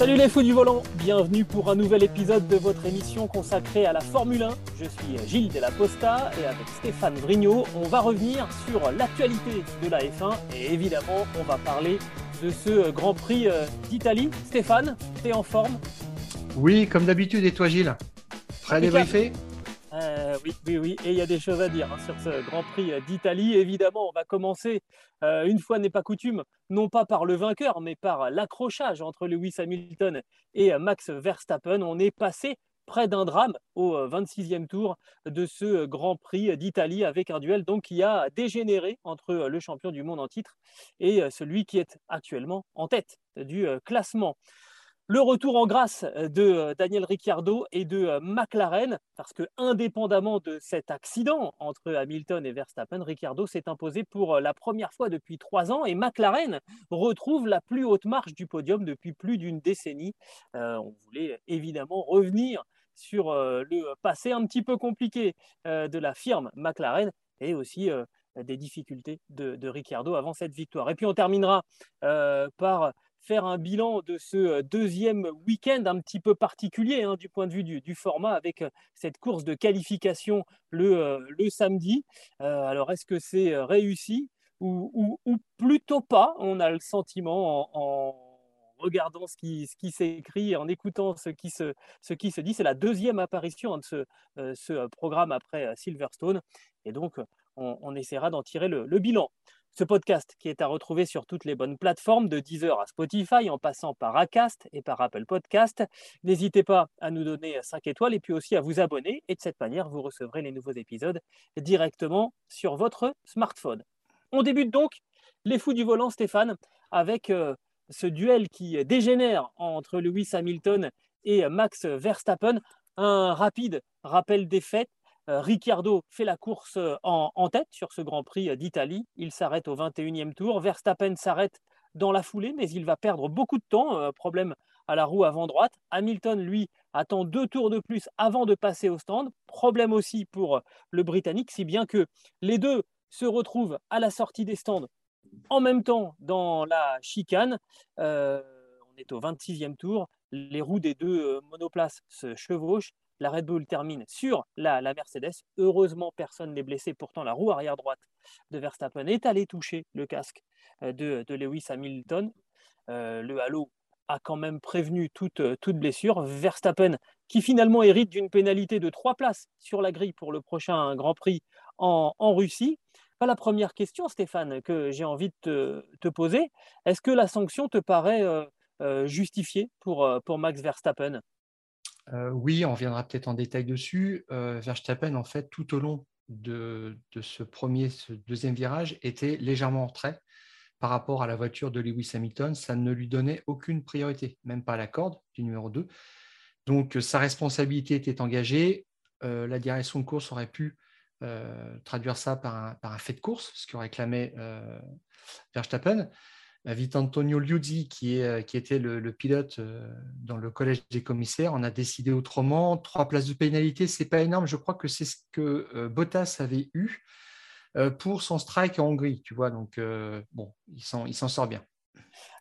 Salut les fous du volant, bienvenue pour un nouvel épisode de votre émission consacrée à la Formule 1. Je suis Gilles Della Posta et avec Stéphane Vrignot, on va revenir sur l'actualité de la F1 et évidemment on va parler de ce Grand Prix euh, d'Italie. Stéphane, t'es en forme? Oui, comme d'habitude, et toi Gilles? Prêt à débriefer euh, oui, oui, oui, et il y a des choses à dire hein, sur ce Grand Prix d'Italie. Évidemment, on va commencer, euh, une fois n'est pas coutume, non pas par le vainqueur, mais par l'accrochage entre Lewis Hamilton et Max Verstappen. On est passé près d'un drame au 26e tour de ce Grand Prix d'Italie avec un duel donc qui a dégénéré entre le champion du monde en titre et celui qui est actuellement en tête du classement. Le retour en grâce euh, de euh, Daniel Ricciardo et de euh, McLaren, parce que indépendamment de cet accident entre Hamilton et Verstappen, Ricciardo s'est imposé pour la première fois depuis trois ans et McLaren retrouve la plus haute marche du podium depuis plus d'une décennie. on voulait évidemment revenir sur le passé un petit peu compliqué de la firme McLaren et aussi des difficultés de, de, Ricciardo avant cette victoire. Et puis on terminera par faire un bilan de ce euh, deuxième week-end un petit peu particulier hein, du point de vue du, format avec euh, cette course de qualification le, euh, le samedi. alors, est-ce que c'est réussi ou, plutôt pas? On a le sentiment en, regardant ce qui, ce qui s'écrit, en écoutant ce qui se, ce qui se dit. C'est la deuxième apparition de ce, ce, programme après Silverstone. Et donc, on, essaiera d'en tirer le bilan. Ce podcast qui est à retrouver sur toutes les bonnes plateformes, de Deezer à Spotify, en passant par Acast et par Apple Podcast. N'hésitez pas à nous donner 5 étoiles et puis aussi à vous abonner. Et de cette manière, vous recevrez les nouveaux épisodes directement sur votre smartphone. On débute donc les fous du volant, Stéphane, avec euh, ce duel qui dégénère entre Lewis Hamilton et Max Verstappen. Un rapide rappel des faits. Euh, Ricciardo fait la course euh, en, tête sur ce Grand Prix euh, d'Italie. Il s'arrête au 21e tour. Verstappen s'arrête dans la foulée, mais il va perdre beaucoup de temps. problème à la roue avant droite. Hamilton, lui, attend deux tours de plus avant de passer au stand. Problème aussi pour le Britannique, si bien que les deux se retrouvent à la sortie des stands en même temps dans la chicane. on est au 26e tour. Les roues des deux monoplaces se chevauchent la Red Bull termine sur la, Mercedes. Heureusement, personne n'est blessé. Pourtant, la roue arrière droite de Verstappen est allée toucher le casque euh, de, Lewis Hamilton. Euh, le halo a quand même prévenu toute, toute blessure. Verstappen, qui finalement hérite d'une pénalité de trois places sur la grille pour le prochain Grand Prix en, Russie. la première question, Stéphane, que j'ai envie de te, poser. Est-ce que la sanction te paraît euh, justifiée pour Max Verstappen? Euh, oui, on reviendra peut-être en détail dessus. Euh, Verstappen, en fait, tout au long de, ce premier, ce deuxième virage, était légèrement en retrait par rapport à la voiture de Lewis Hamilton. Ça ne lui donnait aucune priorité, même pas la corde du numéro 2. Donc, sa responsabilité était engagée. Euh, la direction de course aurait pu traduire ça par un, par un, fait de course, ce que réclamait Verstappen. Antonio Liuzzi, qui, est, qui était le, pilote euh, dans le collège des commissaires, on a décidé autrement. Trois places de pénalité, c'est pas énorme. Je crois que c'est ce que euh, Bottas avait eu euh, pour son strike en Hongrie, tu vois. Donc, il s'en sort bien.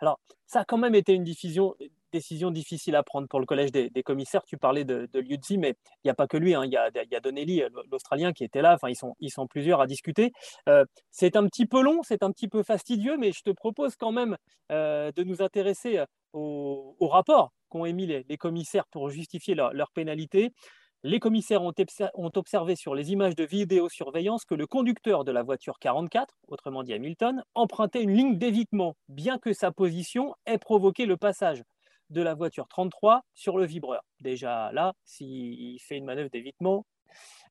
Alors, ça a quand même été une diffusion, décision difficile à prendre pour le collège des, commissaires. Tu parlais de, de Liuzzi, mais il n'y a pas que lui. Hein. Il, y a, Donnelly, l'Australien, qui était là. Enfin, ils sont, ils sont plusieurs à discuter. Euh, c'est un petit peu long, c'est un petit peu fastidieux, mais je te propose quand même euh, de nous intéresser au, rapport qu'ont émis les, commissaires pour justifier leur, leur pénalité. Les commissaires ont, observé sur les images de vidéosurveillance que le conducteur de la voiture 44, autrement dit Hamilton, empruntait une ligne d'évitement, bien que sa position ait provoqué le passage de la voiture 33 sur le vibreur. Déjà là, s'il fait une manœuvre d'évitement,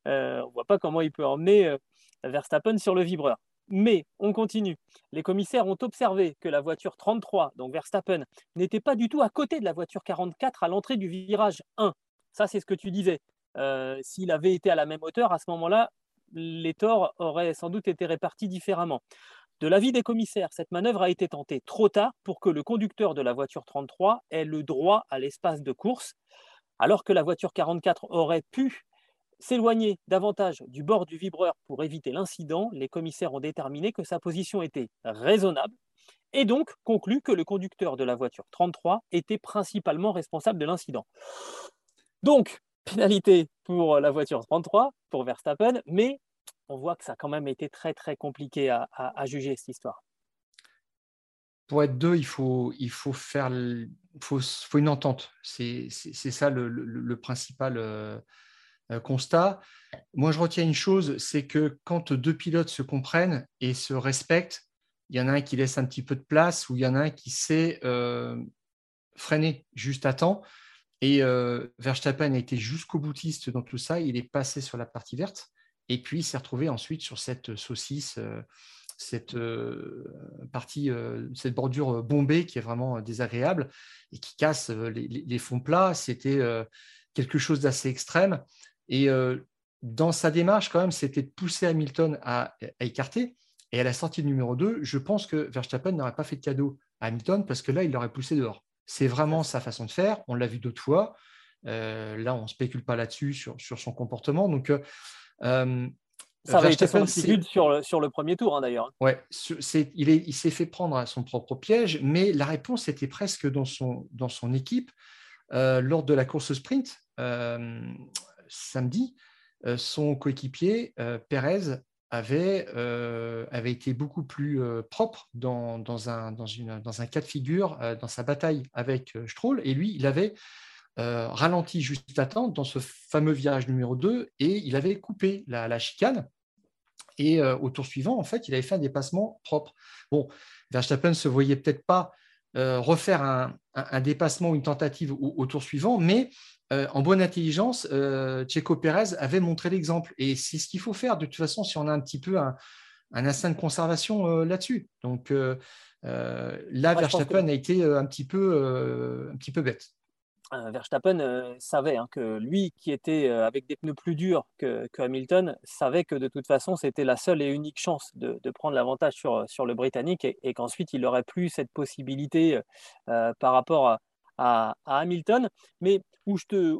euh, on ne voit pas comment il peut emmener euh, Verstappen sur le vibreur. Mais on continue. Les commissaires ont observé que la voiture 33, donc Verstappen, n'était pas du tout à côté de la voiture 44 à l'entrée du virage 1. Ça, c'est ce que tu disais. Euh, s'il avait été à la même hauteur, à ce moment-là, les torts auraient sans doute été répartis différemment. De l'avis des commissaires, cette manœuvre a été tentée trop tard pour que le conducteur de la voiture 33 ait le droit à l'espace de course, alors que la voiture 44 aurait pu s'éloigner davantage du bord du vibreur pour éviter l'incident. Les commissaires ont déterminé que sa position était raisonnable et donc conclut que le conducteur de la voiture 33 était principalement responsable de l'incident. Donc, pénalité pour la voiture 33, pour Verstappen, mais on voit que ça a quand même été très très compliqué à, juger cette histoire. Pour être deux, il faut, il faut faire faut, une entente. C'est ça le, principal euh, euh, constat. Moi, je retiens une chose, c'est que quand deux pilotes se comprennent et se respectent, il y en a un qui laisse un petit peu de place ou il y en a un qui sait euh, freiner juste à temps. Et euh, Verstappen a été jusqu'au boutiste dans tout ça. Il est passé sur la partie verte et puis il s'est retrouvé ensuite sur cette saucisse, euh, cette partie, cette bordure bombée qui est vraiment désagréable et qui casse les, fonds plats. C'était quelque chose d'assez extrême. Et dans sa démarche, quand même, c'était de pousser Hamilton à écarter. Et à la sortie numéro 2, je pense que Verstappen n'aurait pas fait de cadeau à Hamilton parce que là, il l'aurait poussé dehors. C'est vraiment sa façon de faire. On l'a vu d'autres fois. Euh, là, on ne spécule pas là-dessus sur, son comportement. Donc, euh, euh ça avait été son attitude sur le, sur le premier tour, hein, d'ailleurs. Ouais, il, est, il s'est fait prendre à son propre piège, mais la réponse était presque dans son, dans son équipe. Euh, lors de la course sprint, samedi, son coéquipier, Perez, avait, euh, avait été beaucoup plus euh, propre dans, dans, un, dans, une, dans, un, cas de figure, euh, dans sa bataille avec Stroll. Et lui, il avait ralenti juste à temps dans ce fameux virage numéro 2 et il avait coupé la, chicane. Et au tour suivant, en fait, il avait fait un dépassement propre. Bon, Verstappen ne se voyait peut-être pas refaire un, un, dépassement ou une tentative au tour suivant, mais euh, en bonne intelligence, euh, Checo Pérez avait montré l'exemple. Et c'est ce qu'il faut faire de toute façon si on a un petit peu un, instinct de conservation euh, là-dessus. Donc là, Verstappen a été un petit peu, un petit peu bête. Verstappen savait hein, que lui, qui était avec des pneus plus durs que, Hamilton, savait que de toute façon, c'était la seule et unique chance de, prendre l'avantage sur, sur le Britannique et, qu'ensuite, il n'aurait plus cette possibilité par rapport à, Hamilton, mais où je te,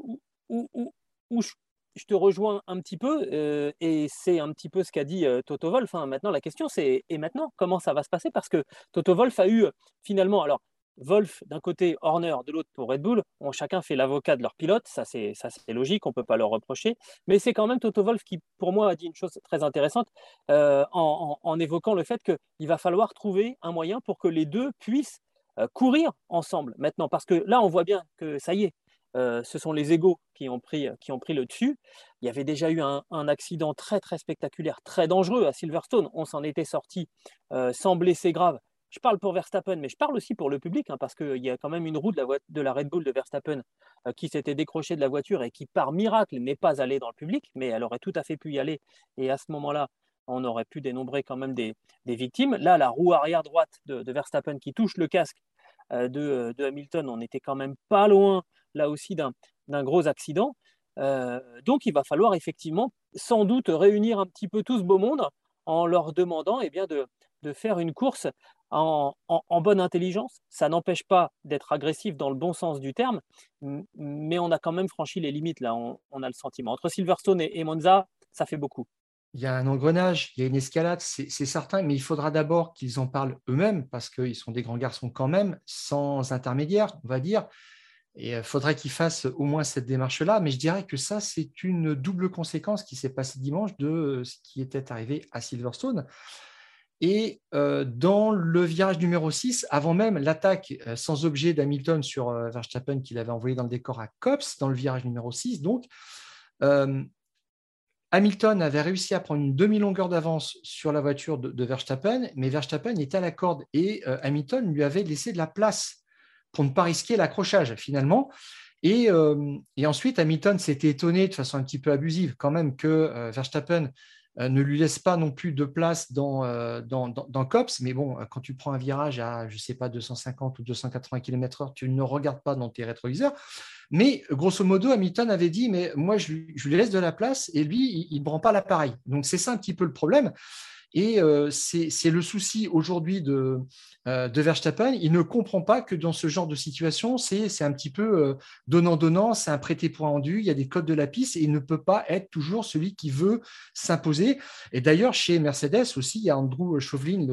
où, je, te rejoins un petit peu, euh, et c'est un petit peu ce qu'a dit euh, Toto Wolf. Hein. Maintenant, la question, c'est et maintenant, comment ça va se passer? Parce que Toto Wolf a eu finalement, alors Wolf d'un côté, Horner de l'autre pour Red Bull, ont chacun fait l'avocat de leur pilote, ça c'est logique, on ne peut pas leur reprocher, mais c'est quand même Toto Wolf qui, pour moi, a dit une chose très intéressante euh, en, évoquant le fait qu'il va falloir trouver un moyen pour que les deux puissent euh, courir ensemble maintenant, parce que là, on voit bien que ça y est, euh, ce sont les égaux qui ont, pris, le dessus. Il y avait déjà eu un, accident très très spectaculaire, très dangereux à Silverstone. On s'en était sorti sans blessés graves. Je parle pour Verstappen, mais je parle aussi pour le public, hein, parce qu'il y a quand même une roue de la, Red Bull de Verstappen qui s'était décrochée de la voiture et qui, par miracle, n'est pas allée dans le public, mais elle aurait tout à fait pu y aller. Et à ce moment-là, on aurait pu dénombrer quand même des, victimes. Là, la roue arrière droite de, Verstappen qui touche le casque euh, de, Hamilton, on n'était quand même pas loin, là aussi, d'un gros accident. Euh, donc, il va falloir effectivement, sans doute, réunir un petit peu tout ce beau monde en leur demandant eh bien, de, faire une course en, bonne intelligence. Ça n'empêche pas d'être agressif dans le bon sens du terme, mais on a quand même franchi les limites, là, on, a le sentiment. Entre Silverstone et Monza, ça fait beaucoup il y a un engrenage, il y a une escalade, c'est certain, mais il faudra d'abord qu'ils en parlent eux-mêmes, parce qu'ils sont des grands garçons quand même, sans intermédiaire, on va dire. Et il euh, faudrait qu'ils fassent au moins cette démarche-là. Mais je dirais que ça, c'est une double conséquence qui s'est passée dimanche de euh, ce qui était arrivé à Silverstone. Et euh, dans le virage numéro 6, avant même l'attaque sans objet d'Hamilton sur Verstappen qu'il avait envoyé dans le décor à Cops, dans le virage numéro 6, donc, Hamilton avait réussi à prendre une demi-longueur d'avance sur la voiture de, Verstappen, mais Verstappen était à la corde et euh, Hamilton lui avait laissé de la place pour ne pas risquer l'accrochage finalement. Et, euh, ensuite, Hamilton s'était étonné de façon un petit peu abusive quand même que euh, Verstappen ne lui laisse pas non plus de place dans, dans, dans, COPS. Mais bon, quand tu prends un virage à, je ne sais pas, 250 ou 280 km/h, tu ne regardes pas dans tes rétroviseurs. Mais grosso modo, Hamilton avait dit, mais moi, je, lui laisse de la place et lui, il ne prend pas l'appareil. Donc, c'est ça un petit peu le problème. Et c'est le souci aujourd'hui de, de Verstappen. Il ne comprend pas que dans ce genre de situation, c'est un petit peu donnant-donnant, c'est un prêté pour rendu, il y a des codes de la piste et il ne peut pas être toujours celui qui veut s'imposer. Et d'ailleurs, chez Mercedes aussi, il y a Andrew Chauvelin,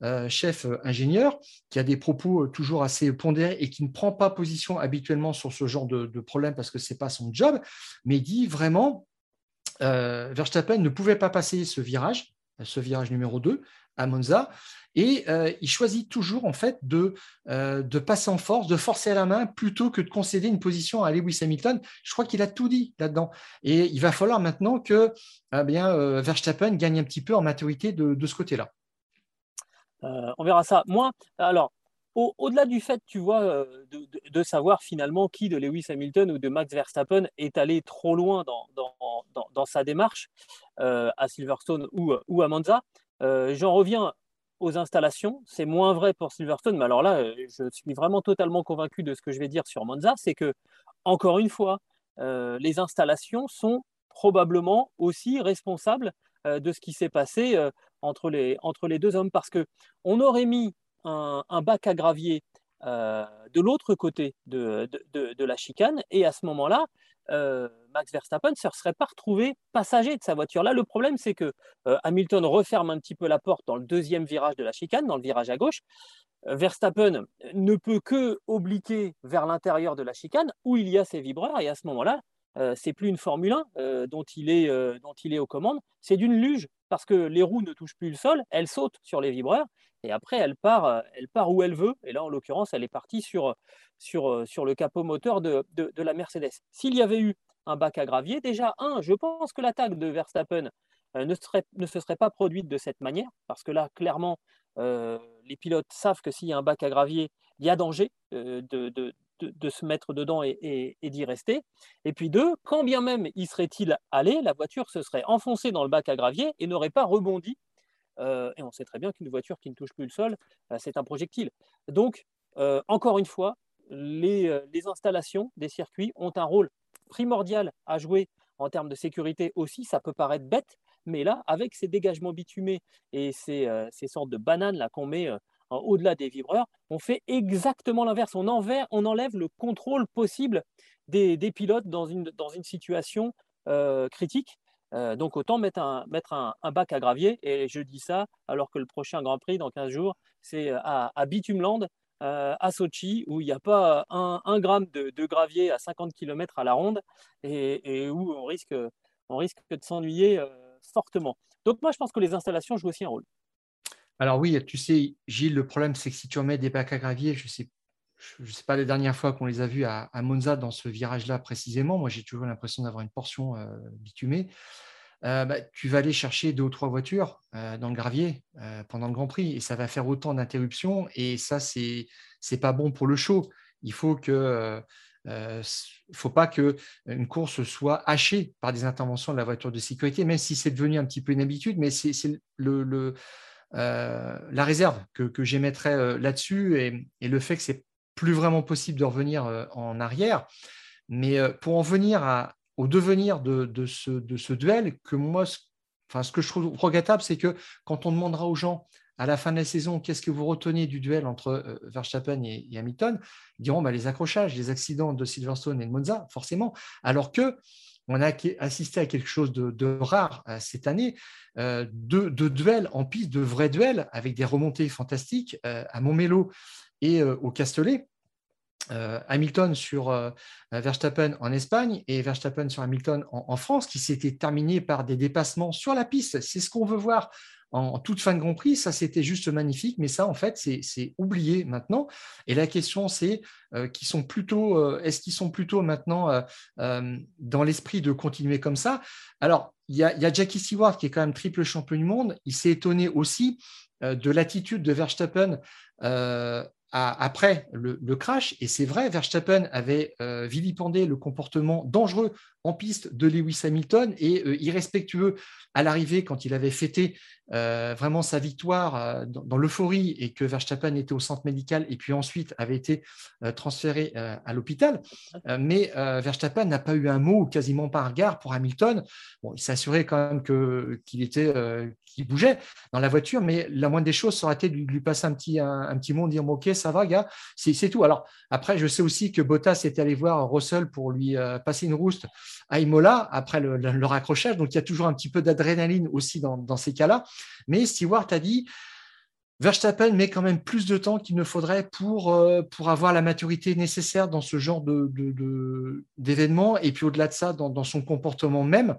le chef ingénieur, qui a des propos toujours assez pondérés et qui ne prend pas position habituellement sur ce genre de, problème parce que ce n'est pas son job, mais il dit vraiment euh, Verstappen ne pouvait pas passer ce virage, ce virage numéro 2 à Monza, et euh, il choisit toujours en fait de, euh, passer en force, de forcer la main plutôt que de concéder une position à Lewis Hamilton. Je crois qu'il a tout dit là-dedans. Et il va falloir maintenant que eh bien, Verstappen gagne un petit peu en maturité de, de ce côté-là. on verra ça. Moi, alors, au-delà du fait, tu vois, euh, de, savoir finalement qui de Lewis Hamilton ou de Max Verstappen est allé trop loin dans, sa démarche euh, à Silverstone ou, à Monza, euh, j'en reviens aux installations. C'est moins vrai pour Silverstone, mais alors là, je suis vraiment totalement convaincu de ce que je vais dire sur Monza, c'est que, encore une fois, les installations sont probablement aussi responsables de ce qui s'est passé entre, les, entre les deux hommes, parce que on aurait mis un, bac à gravier euh, de l'autre côté de, la chicane. Et à ce moment-là, euh, Max Verstappen ne se serait pas retrouvé passager de sa voiture. Là, le problème, c'est que euh, Hamilton referme un petit peu la porte dans le deuxième virage de la chicane, dans le virage à gauche. Verstappen ne peut que obliquer vers l'intérieur de la chicane où il y a ses vibreurs. Et à ce moment-là, c'est plus une Formule 1 dont, il est, dont il est aux commandes, c'est d'une luge parce que les roues ne touchent plus le sol, elles sautent sur les vibreurs et après, elle part, euh, elle part où elle veut. Et là, en l'occurrence, elle est partie sur, euh, le capot moteur de, la Mercedes. S'il y avait eu un bac à gravier, déjà, un, je pense que l'attaque de Verstappen euh, ne, serait, se serait pas produite de cette manière, parce que là, clairement, les pilotes savent que s'il y a un bac à gravier, il y a danger de, de, se mettre dedans et, d'y rester. Et puis deux, quand bien même y serait-il allé, la voiture se serait enfoncée dans le bac à gravier et n'aurait pas rebondi euh, et on sait très bien qu'une voiture qui ne touche plus le sol, euh, c'est un projectile. Donc, euh, encore une fois, les, installations des circuits ont un rôle primordial à jouer en termes de sécurité aussi. Ça peut paraître bête, mais là, avec ces dégagements bitumés et ces, sortes de bananes là qu'on met au-delà des vibreurs, on fait exactement l'inverse. On, on, enlève le contrôle possible des, pilotes dans une, dans une situation critique. Euh, donc autant mettre, un, mettre un, bac à gravier. Et je dis ça alors que le prochain Grand Prix dans 15 jours, c'est euh, à, à Bitumland, euh, à Sochi, où il n'y a pas un, gramme de, gravier à 50 km à la ronde et, où on risque, on risque de s'ennuyer fortement. Donc moi, je pense que les installations jouent aussi un rôle. Alors oui, tu sais, Gilles, le problème, c'est que si tu remets des bacs à gravier, je sais je ne sais pas les dernières fois qu'on les a vus à, Monza dans ce virage-là précisément. Moi, j'ai toujours l'impression d'avoir une portion euh, bitumée. Euh, bah, tu vas aller chercher deux ou trois voitures euh, dans le gravier pendant le Grand Prix et ça va faire autant d'interruptions et ça, c'est n'est pas bon pour le show. Il faut que faut pas que une course soit hachée par des interventions de la voiture de sécurité, même si c'est devenu un petit peu une habitude, mais c'est le, la réserve que, que j'émettrais là-dessus et, le fait que c'est plus vraiment possible de revenir euh, en arrière. Mais euh, pour en venir au devenir de, ce, ce duel, que moi, enfin, ce que je trouve regrettable, c'est que quand on demandera aux gens à la fin de la saison, qu'est-ce que vous retenez du duel entre euh, Verstappen et, Hamilton Ils diront bah, les accrochages, les accidents de Silverstone et de Monza, forcément. Alors que on a assisté à quelque chose de, rare cette année, de, de, duels en piste, de vrais duels, avec des remontées fantastiques à Montmelo et euh, au Castellet. Euh, Hamilton sur euh, Verstappen en Espagne et Verstappen sur Hamilton en, France, qui s'était terminé par des dépassements sur la piste. C'est ce qu'on veut voir en, toute fin de Grand Prix. Ça, c'était juste magnifique, mais ça, en fait, c'est oublié maintenant. Et la question, c'est sont plutôt, est-ce qu'ils sont plutôt maintenant dans l'esprit de continuer comme ça? Alors, il y, a, Jackie Stewart qui est quand même triple champion du monde. Il s'est étonné aussi de l'attitude de Verstappen après le, crash, et c'est vrai, Verstappen avait euh, vilipendé le comportement dangereux piste de Lewis Hamilton et irrespectueux à l'arrivée quand il avait fêté euh, vraiment sa victoire euh, dans, l'euphorie et que Verstappen était au centre médical et puis ensuite avait été euh, transféré à l'hôpital. mais Verstappen n'a pas eu un mot ou quasiment pas un regard pour Hamilton. Bon, il assuré quand même que, qu'il était, qu'il bougeait dans la voiture, mais la moindre des choses serait été de lui, passer un petit, un, petit mot, dire ok, ça va, gars, c'est, tout. Alors après, je sais aussi que Bottas est allé voir Russell pour lui passer une rouste à Imola après le, raccrochage, donc il y a toujours un petit peu d'adrénaline aussi dans, ces cas-là. Mais Stewart a dit Verstappen met quand même plus de temps qu'il ne faudrait pour, euh, pour avoir la maturité nécessaire dans ce genre d'événements. De, et puis au-delà de ça, dans, son comportement même,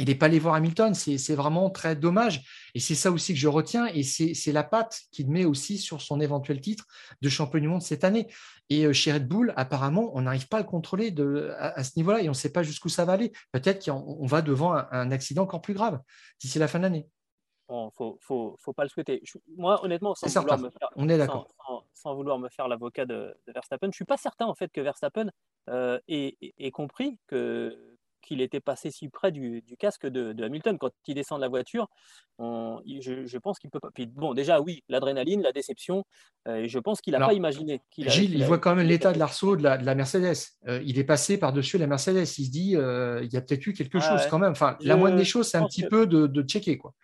il n'est pas allé voir Hamilton. C'est vraiment très dommage. Et c'est ça aussi que je retiens. Et c'est la patte qu'il met aussi sur son éventuel titre de champion du monde cette année. Et euh, chez Red Bull, apparemment, on n'arrive pas à le contrôler de, à, ce niveau-là et on ne sait pas jusqu'où ça va aller. Peut-être qu'on va devant un accident encore plus grave d'ici la fin de l'année il faut, faut, faut, pas le souhaiter. moi, honnêtement, sans vouloir, me faire, On est sans, sans, vouloir me faire l'avocat de, Verstappen, je suis pas certain en fait que Verstappen euh, ait, compris que qu'il était passé si près du, du casque de, Hamilton quand il descend de la voiture. je, je, pense qu'il peut pas. bon, déjà oui, l'adrénaline, la déception. Euh, et je pense qu'il n'a pas imaginé. Gilles, il voit quand même l'état de l'arceau de la, de la Mercedes. Euh, il est passé par dessus la Mercedes. Il se dit, il y a peut-être eu quelque chose quand même. Enfin, la moindre des choses, c'est un petit peu de, de checker quoi.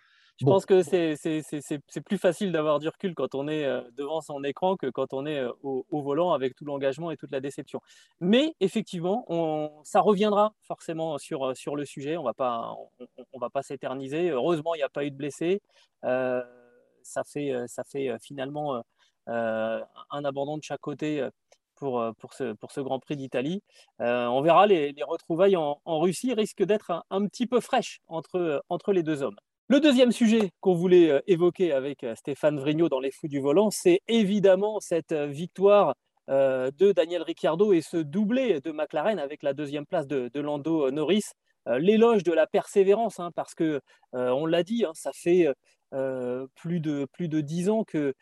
Je pense que c'est plus facile d'avoir du recul quand on est euh, devant son écran que quand on est euh, au, volant avec tout l'engagement et toute la déception. Mais effectivement, on, ça reviendra forcément sur, euh, sur le sujet. On ne va pas s'éterniser. Heureusement, il n'y a pas eu de blessés. ça, fait, ça fait finalement un abandon de chaque côté pour, pour, ce, pour ce Grand Prix d'Italie. on verra, les, les retrouvailles en, en Russie risquent d'être un, un, petit peu fraîches entre, entre les deux hommes. Le deuxième sujet qu'on voulait euh, évoquer avec euh, Stéphane Vrignot dans Les Fous du Volant, c'est évidemment cette euh, victoire de Daniel Ricciardo et ce doublé de McLaren avec la deuxième place de, Lando Norris. L'éloge de la persévérance, hein, parce que on l'a dit, hein, ça fait plus de dix ans que,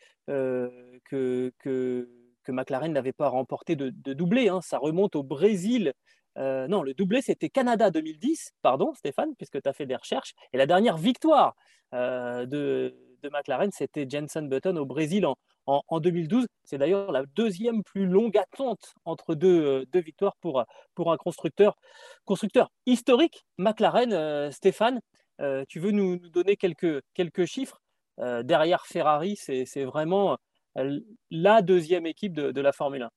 McLaren n'avait pas remporté de, doublé. Hein. Ça remonte au Brésil euh, non, le doublé, c'était Canada 2010, pardon Stéphane, puisque tu as fait des recherches. Et la dernière victoire euh, de, McLaren, c'était Jenson Button au Brésil en, 2012. C'est d'ailleurs la deuxième plus longue attente entre deux, euh, victoires pour, un constructeur, constructeur historique. McLaren, Stéphane, tu veux nous, donner quelques, chiffres? Derrière Ferrari, c'est vraiment la deuxième équipe de la Formule 1.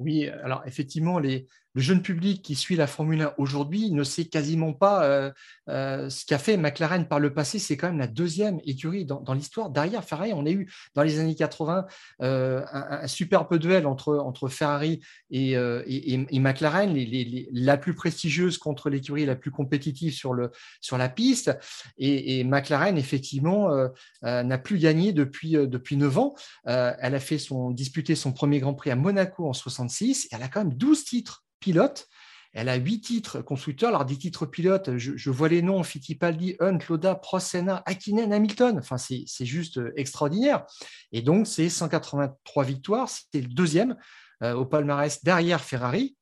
Oui, alors effectivement, les, le jeune public qui suit la Formule 1 aujourd'hui ne sait quasiment pas euh, euh, ce qu'a fait McLaren par le passé. C'est quand même la deuxième écurie dans, l'histoire. Derrière Ferrari, on a eu dans les années 80 euh, un, superbe duel entre, Ferrari et, McLaren, la plus prestigieuse contre l'écurie la plus compétitive sur, la piste. Et, McLaren, effectivement, n'a plus gagné depuis, depuis 9 ans. elle a fait son, disputé son premier Grand Prix à Monaco en 66. Et elle a quand même 12 titres pilote. Elle a huit titres constructeurs. Alors, des titres pilotes, je, vois les noms Fittipaldi, Hunt, Loda, Prosena, Akinen, Hamilton. Enfin, c'est juste euh, extraordinaire. Et donc, c'est 183 victoires. C'est le deuxième euh, au palmarès derrière Ferrari.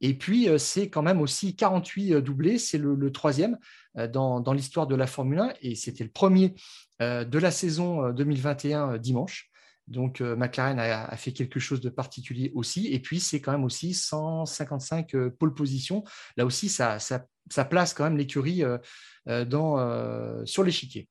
Et puis, euh, c'est quand même aussi 48 doublés. C'est le, troisième dans, dans l'histoire de la Formule 1. Et c'était le premier de la saison 2021 dimanche. Donc, euh, McLaren a, fait quelque chose de particulier aussi. Et puis, c'est quand même aussi 155 euh, pole positions. Là aussi, ça, place quand même l'écurie euh, sur l'échiquier.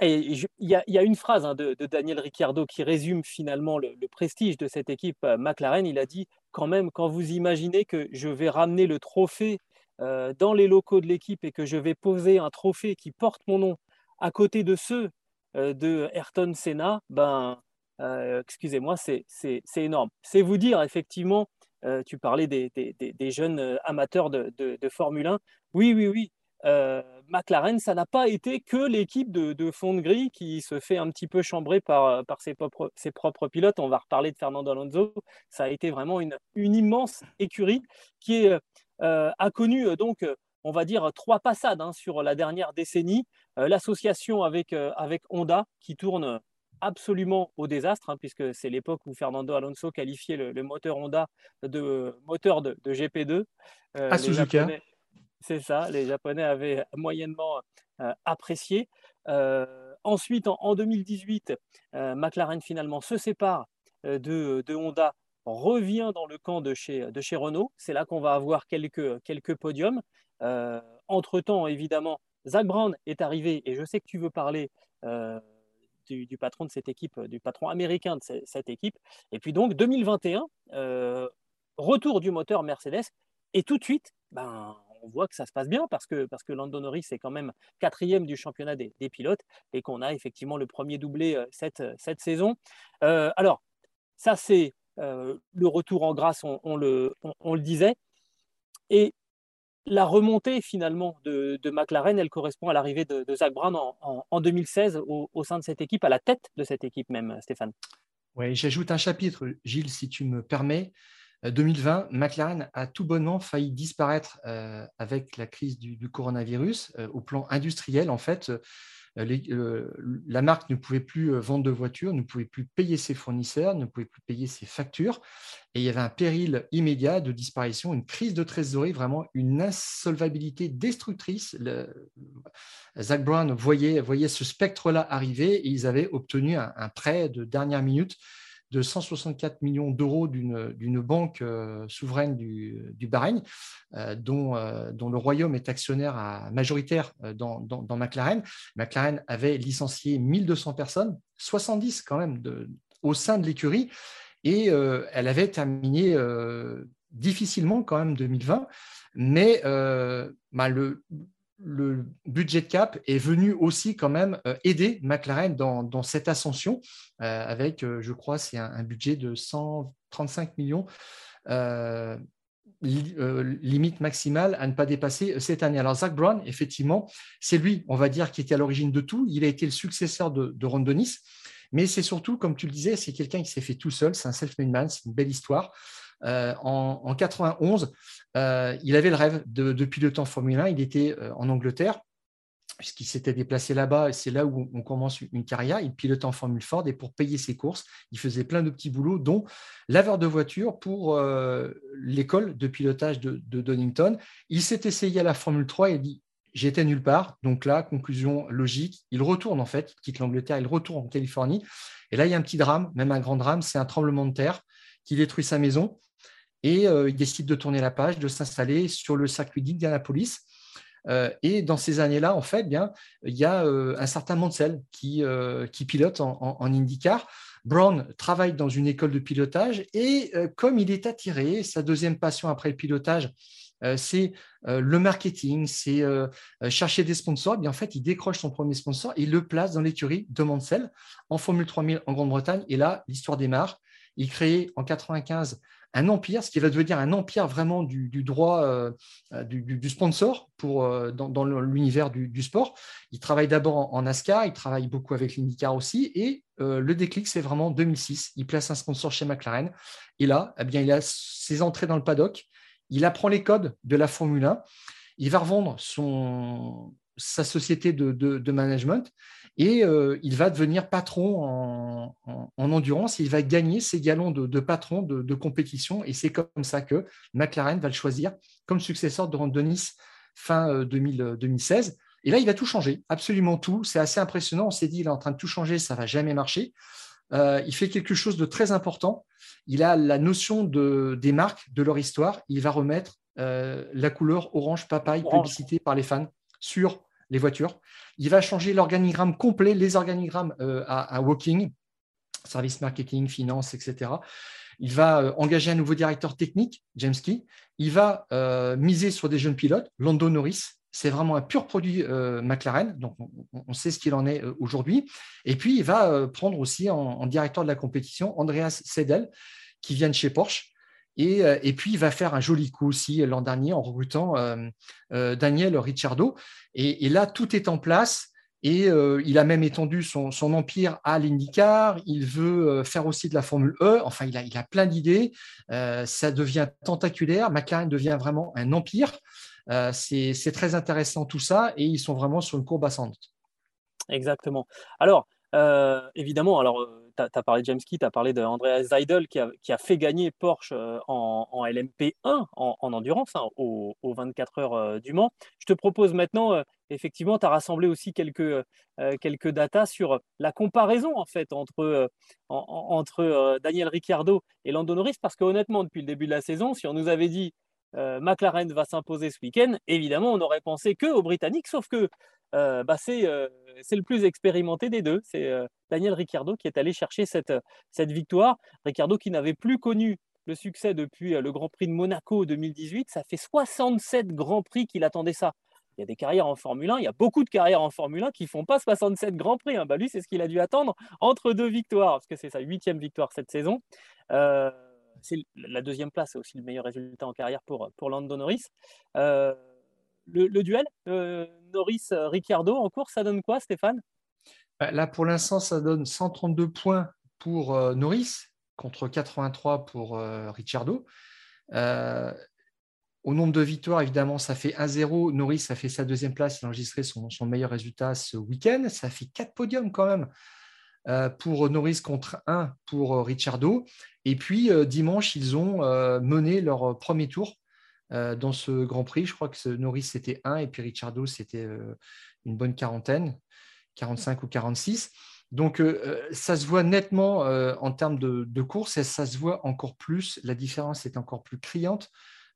Il y, a une phrase hein, de, Daniel Ricciardo qui résume finalement le, prestige de cette équipe McLaren. Il a dit quand même, quand vous imaginez que je vais ramener le trophée dans les locaux de l'équipe et que je vais poser un trophée qui porte mon nom à côté de ceux de Ayrton Senna, ben, excusez-moi, c'est énorme. C'est vous dire, effectivement, euh, tu parlais des, jeunes euh, amateurs de, Formule 1. Oui, oui, oui. McLaren, ça n'a pas été que l'équipe de, fond de gris qui se fait un petit peu chambrer par, ses, propres, pilotes. On va reparler de Fernando Alonso. Ça a été vraiment une, immense écurie qui a connu donc on va dire trois passades hein, sur la dernière décennie. L'association avec, avec Honda qui tourne absolument au désastre, hein, puisque c'est l'époque où Fernando Alonso qualifiait le, moteur Honda de moteur de, GP2. Euh, à Suzuka. C'est ça, les Japonais avaient moyennement apprécié. ensuite, en, 2018, McLaren finalement se sépare de, Honda, revient dans le camp de chez, de chez Renault. C'est là qu'on va avoir quelques, quelques podiums. entre-temps, évidemment, Zach Brown est arrivé et je sais que tu veux parler du, patron de cette équipe, du patron américain de cette équipe. Et puis donc 2021, euh, retour du moteur Mercedes. Et tout de suite, ben, on voit que ça se passe bien parce que, parce que Lando Norris est quand même quatrième du championnat des, pilotes et qu'on a effectivement le premier doublé euh, cette, cette saison. Euh, alors, ça c'est le retour en grâce, on, le, on, le disait. Et la remontée finalement de, McLaren, elle correspond à l'arrivée de, Zach Brown en, 2016 au, sein de cette équipe, à la tête de cette équipe même, Stéphane. Oui, j'ajoute un chapitre, Gilles, si tu me permets. 2020, euh, McLaren a tout bonnement failli disparaître euh, avec la crise du, coronavirus. Euh, au plan industriel, en fait, euh, euh, la marque ne pouvait plus euh, vendre de voitures, ne pouvait plus payer ses fournisseurs, ne pouvait plus payer ses factures. Et il y avait un péril immédiat de disparition, une crise de trésorerie, vraiment une insolvabilité destructrice. Zach Brown voyait, voyait ce spectre-là arriver et ils avaient obtenu un prêt de dernière minute de 164 millions d'euros d'une banque euh, souveraine du, Bahreïn, euh, dont, euh, dont, le Royaume est actionnaire majoritaire dans, dans, McLaren. McLaren avait licencié 1200 personnes, 70 quand même au sein de l'écurie, et elle avait terminé difficilement quand même 2020, mais bah, le, le budget de cap est venu aussi quand même euh, aider McLaren dans, cette ascension, euh, avec, euh, je crois, c'est un, budget de 135 millions, limite maximale à ne pas dépasser cette année. Alors, Zach Brown, effectivement, c'est lui, on va dire, qui était à l'origine de tout. Il a été le successeur de, de Ron Dennis, mais c'est surtout, comme tu le disais, c'est quelqu'un qui s'est fait tout seul, c'est un self-made man, c'est une belle histoire. Euh, en, en, 91, euh, il avait le rêve de, de piloter en Formule 1. Il était euh, en Angleterre puisqu'il s'était déplacé là-bas, et c'est là où on commence une carrière. Il pilotait en Formule Ford et pour payer ses courses, il faisait plein de petits boulots, dont laveur de voiture pour l'école de pilotage de, Donington. Il s'est essayé à la Formule 3 et dit J'étais nulle part. Donc là, conclusion logique, il retourne en fait, il quitte l'Angleterre, il retourne en Californie. Et là, il y a un petit drame, même un grand drame, c'est un tremblement de terre qui détruit sa maison et euh, il décide de tourner la page, de s'installer sur le circuit d'Indianapolis. Euh, et dans ces années-là, en fait, bien, il y a euh, un certain Mansell qui, qui pilote en, IndyCar. Brown travaille dans une école de pilotage et comme il est attiré, sa deuxième passion après le pilotage, c'est le marketing, c'est chercher des sponsors. Bien, en fait, il décroche son premier sponsor et le place dans l'écurie de Mansell en Formule 3000 en Grande-Bretagne. Et là, l'histoire démarre. Il crée en 95 un empire, ce qui va devenir un empire vraiment du, droit euh, euh, du, sponsor pour, euh, dans, l'univers du, sport. Il travaille d'abord en, NASCAR, il travaille beaucoup avec l'IndyCar aussi, et le déclic, c'est vraiment 2006. Il place un sponsor chez McLaren, et là, eh bien, il a ses entrées dans le paddock, il apprend les codes de la Formule 1, il va revendre son, sa société de management, et euh, il va devenir patron en, endurance il va gagner ses galons de, patron de, compétition. Et c'est comme ça que McLaren va le choisir comme successeur de Ron Dennis fin 2016. Euh, et là, il va tout changer, absolument tout. C'est assez impressionnant. On s'est dit, il est en train de tout changer, ça ne va jamais marcher. Euh, il fait quelque chose de très important. Il a la notion de, des marques, de leur histoire. Il va remettre la couleur orange papaye publicité par les fans sur les voitures. Il va changer l'organigramme complet, les organigrammes euh, à, Walking, service marketing, finance, etc. Il va euh, engager un nouveau directeur technique, James Key. Il va euh, miser sur des jeunes pilotes, Lando Norris. C'est vraiment un pur produit McLaren, donc on, sait ce qu'il en est aujourd'hui. Et puis, il va prendre aussi en, en, directeur de la compétition Andreas Sedel, qui vient de chez Porsche. Euh, et, puis, il va faire un joli coup aussi l'an dernier en recrutant euh, euh, Daniel Ricciardo. Et, là, tout est en place. Et il a même étendu son, empire à l'IndyCar. Il veut faire aussi de la Formule E. Enfin, il a, il a plein d'idées. ça devient tentaculaire. McLaren devient vraiment un empire. C'est très intéressant tout ça. Et ils sont vraiment sur une courbe ascendante. Exactement. Alors, évidemment, alors tu as, parlé de James Key, tu as parlé d'Andreas Seidel qui a, qui a, fait gagner Porsche en, en LMP1 en, en endurance hein, aux, 24 heures du Mans. Je te propose maintenant, effectivement, tu as rassemblé aussi quelques, quelques datas sur la comparaison en fait entre, entre Daniel Ricciardo et Lando Norris parce que honnêtement, depuis le début de la saison, si on nous avait dit McLaren va s'imposer ce week-end, évidemment, on aurait pensé que aux Britanniques, sauf que bah, c'est c'est le plus expérimenté des deux. C'est Daniel Ricciardo qui est allé chercher cette, cette victoire. Ricciardo qui n'avait plus connu le succès depuis le Grand Prix de Monaco 2018. Ça fait 67 Grands Prix qu'il attendait ça. Il y a des carrières en Formule 1, il y a beaucoup de carrières en Formule 1 qui ne font pas 67 Grands Prix. Hein. Bah, lui, c'est ce qu'il a dû attendre entre deux victoires, parce que c'est sa huitième victoire cette saison. c'est la deuxième place, c'est aussi le meilleur résultat en carrière pour, pour Lando Norris le, duel euh, Norris-Ricciardo en course, ça donne quoi, Stéphane? Bah, Là, pour l'instant, ça donne 132 points pour euh, Norris contre 83 pour euh, Ricciardo. au nombre de victoires, évidemment, ça fait 1-0. Norris a fait sa deuxième place. Il a enregistré son, meilleur résultat ce week-end. Ça fait 4 podiums quand même pour Norris contre 1 pour Ricciardo. Et puis, dimanche, ils ont mené leur premier tour euh, dans ce Grand Prix. Je crois que Norris, c'était 1 et puis Ricciardo, c'était euh, une bonne quarantaine, 45 ou 46. Donc, euh, ça se voit nettement en termes de, course et ça se voit encore plus. La différence est encore plus criante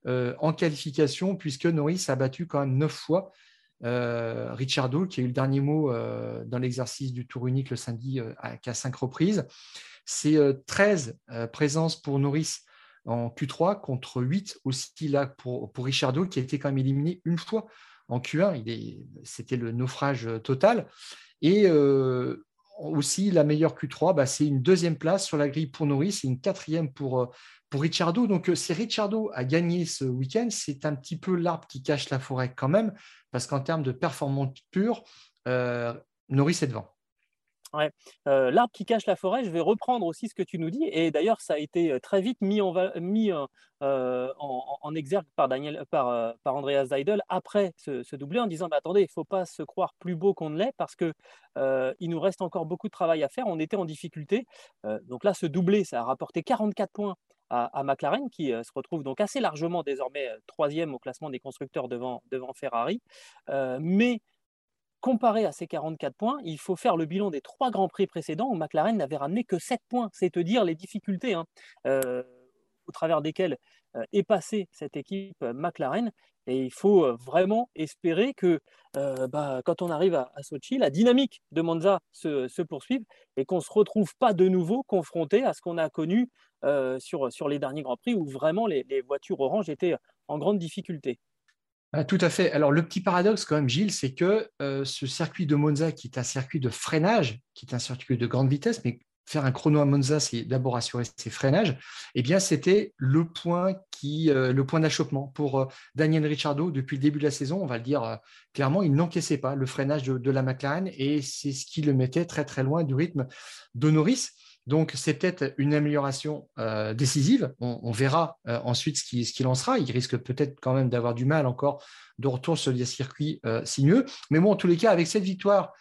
en qualification, puisque Norris a battu quand même 9 fois Ricciardo, qui a eu le dernier mot dans l'exercice du tour unique le samedi à 5 reprises. C'est 13 présences pour Norris en Q3 contre 8 aussi là pour, pour Richardo qui a été quand même éliminé une fois en Q1. C'était le naufrage total. Et euh, aussi la meilleure Q3, bah, c'est une deuxième place sur la grille pour Norris et une quatrième pour, euh, pour Ricciardo. Donc euh, si Ricciardo a gagné ce week-end, c'est un petit peu l'arbre qui cache la forêt quand même, parce qu'en termes de performance pure, Norris est devant. Euh, l'arbre qui cache la forêt, je vais reprendre aussi ce que tu nous dis. Et d'ailleurs, ça a été euh, très vite mis euh, en, exergue par, Daniel, par, Andreas Seidel après ce, doublé en disant bah, attendez, il ne faut pas se croire plus beau qu'on ne l'est parce qu'il il nous reste encore beaucoup de travail à faire. On était en difficulté. donc là, ce doublé, ça a rapporté 44 points à, McLaren, qui se retrouve donc assez largement désormais troisième au classement des constructeurs devant, devant Ferrari. mais comparé à ces 44 points, il faut faire le bilan des trois grands prix précédents où McLaren n'avait ramené que 7 points. C'est te dire les difficultés hein, euh, au travers desquelles euh, est passée cette équipe euh, McLaren. Et il faut vraiment espérer que bah, quand on arrive à, Sochi, la dynamique de Monza se, poursuive et qu'on ne se retrouve pas de nouveau confronté à ce qu'on a connu sur, sur les derniers Grands Prix où vraiment les voitures orange étaient en grande difficulté. Ah, tout à fait. Alors, le petit paradoxe, quand même, Gilles, c'est que euh, ce circuit de Monza, qui est un circuit de freinage, qui est un circuit de grande vitesse, mais faire un chrono à Monza, c'est d'abord assurer ses freinages, eh bien, c'était le point, qui, euh, le point d'achoppement pour euh, Daniel Ricciardo depuis le début de la saison. On va le dire clairement, il n'encaissait pas le freinage de, de, la McLaren et c'est ce qui le mettait très, très loin du rythme de Norris. Donc, c'est peut-être une amélioration euh, décisive. On, verra euh, ensuite ce qu'il en sera. Il risque peut-être quand même d'avoir du mal encore de retour sur les circuits euh, sinueux. Mais bon, en tous les cas, avec cette victoire,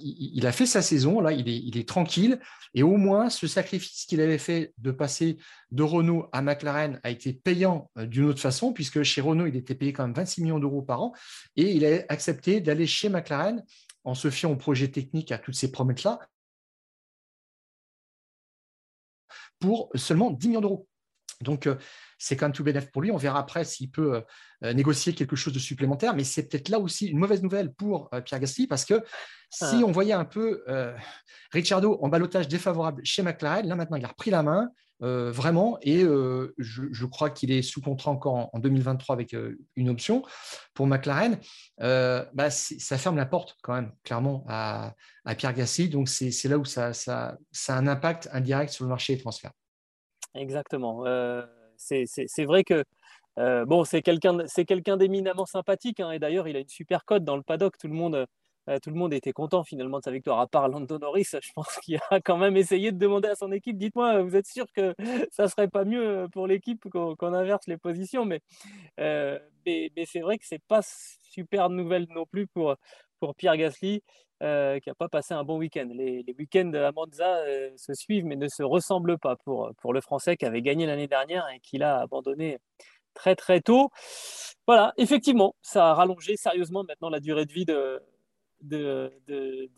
il, a fait sa saison. Là, il est, il est tranquille. Et au moins, ce sacrifice qu'il avait fait de passer de Renault à McLaren a été payant d'une autre façon, puisque chez Renault, il était payé quand même 26 millions d'euros par an. Et il a accepté d'aller chez McLaren en se fiant au projet technique, à toutes ces promesses-là, pour seulement 10 millions d'euros. Donc, euh, c'est quand même tout bénéfice pour lui. On verra après s'il peut euh, négocier quelque chose de supplémentaire. Mais c'est peut-être là aussi une mauvaise nouvelle pour euh, Pierre Gasly parce que si ah. on voyait un peu Ricciardo en balotage défavorable chez McLaren, là maintenant il a repris la main. Vraiment, et je, crois qu'il est sous contrat encore en, 2023 avec une option pour McLaren. Bah, ça ferme la porte quand même, clairement, à, Pierre Gasly. Donc c'est là où ça, a un impact indirect sur le marché des transferts. Exactement. c'est vrai que bon, c'est quelqu'un quelqu'un d'éminemment sympathique, hein, et d'ailleurs il a une super cote dans le paddock. Tout le monde euh, tout le monde était content finalement de sa victoire, à part Lando Norris. Je pense qu'il a quand même essayé de demander à son équipe dites-moi, vous êtes sûr que ça serait pas mieux pour l'équipe qu'on inverse les positions Mais, euh, mais, c'est vrai que c'est pas super nouvelle non plus pour, pour Pierre Gasly, euh, qui n'a pas passé un bon week-end. Les, week-ends à Monza euh, se suivent mais ne se ressemblent pas pour, pour le Français qui avait gagné l'année dernière et qui l'a abandonné très très tôt. Voilà, effectivement, ça a rallongé sérieusement maintenant la durée de vie de, de,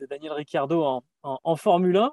Daniel Ricciardo en, Formule 1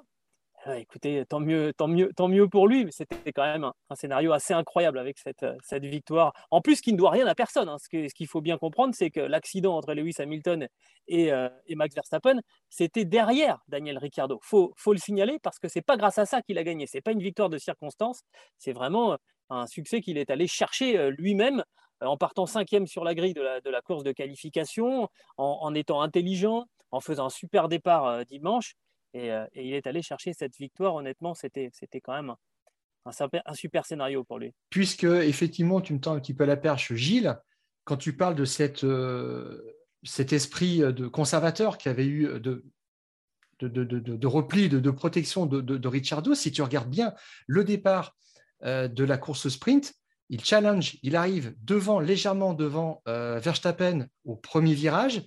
écoutez, tant mieux, tant mieux, tant mieux pour lui, mais c'était quand même un, scénario assez incroyable avec cette, euh, victoire. En plus, qui ne doit rien à personne. Hein. Ce qu'il faut bien comprendre, c'est que l'accident entre Lewis Hamilton et, euh, Max Verstappen, c'était derrière Daniel Ricciardo. Faut, faut le signaler parce que c'est pas grâce à ça qu'il a gagné. C'est pas une victoire de circonstance. C'est vraiment euh, un succès qu'il est allé chercher lui-même en partant cinquième sur la grille de la, course de qualification, en, étant intelligent, en faisant un super départ dimanche. Euh, et, il est allé chercher cette victoire. Honnêtement, c'était quand même un, super scénario pour lui. Puisque, effectivement, tu me tends un petit peu la perche, Gilles, quand tu parles de cette, euh, cet esprit de conservateur qui avait eu de, de, repli, de, protection de, Ricciardo, si tu regardes bien le départ euh, de la course sprint, il challenge, il arrive devant, légèrement devant Verstappen au premier virage.